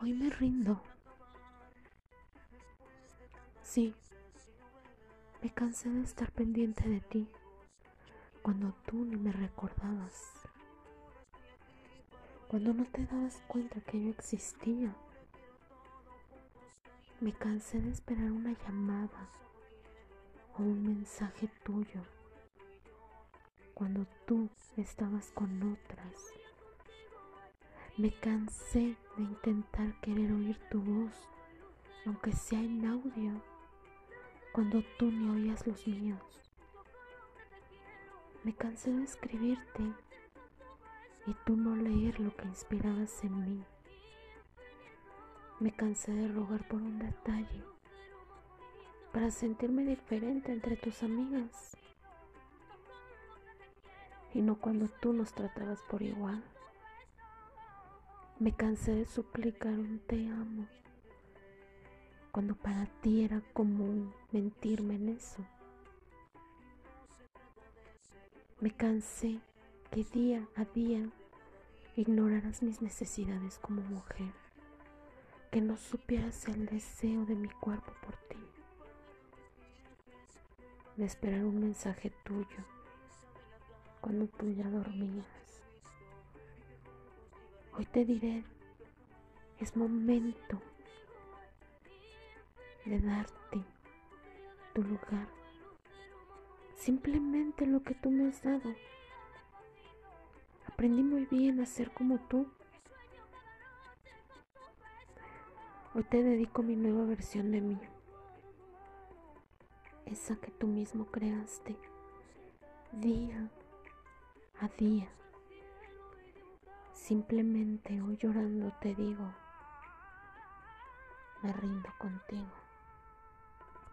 Hoy me rindo. Sí, me cansé de estar pendiente de ti cuando tú ni me recordabas, cuando no te dabas cuenta que yo existía. Me cansé de esperar una llamada o un mensaje tuyo cuando tú estabas con otras. Me cansé de intentar querer oír tu voz, aunque sea en audio, cuando tú ni oías los míos. Me cansé de escribirte y tú no leer lo que inspirabas en mí. Me cansé de rogar por un detalle para sentirme diferente entre tus amigas y no cuando tú nos tratabas por igual. Me cansé de suplicar un te amo cuando para ti era común mentirme en eso. Me cansé que día a día ignoraras mis necesidades como mujer, que no supieras el deseo de mi cuerpo por ti, de esperar un mensaje tuyo cuando tú ya dormías. Hoy te diré, es momento de darte tu lugar. Simplemente lo que tú me has dado. Aprendí muy bien a ser como tú. Hoy te dedico mi nueva versión de mí. Esa que tú mismo creaste día a día. Simplemente hoy llorando te digo, me rindo contigo.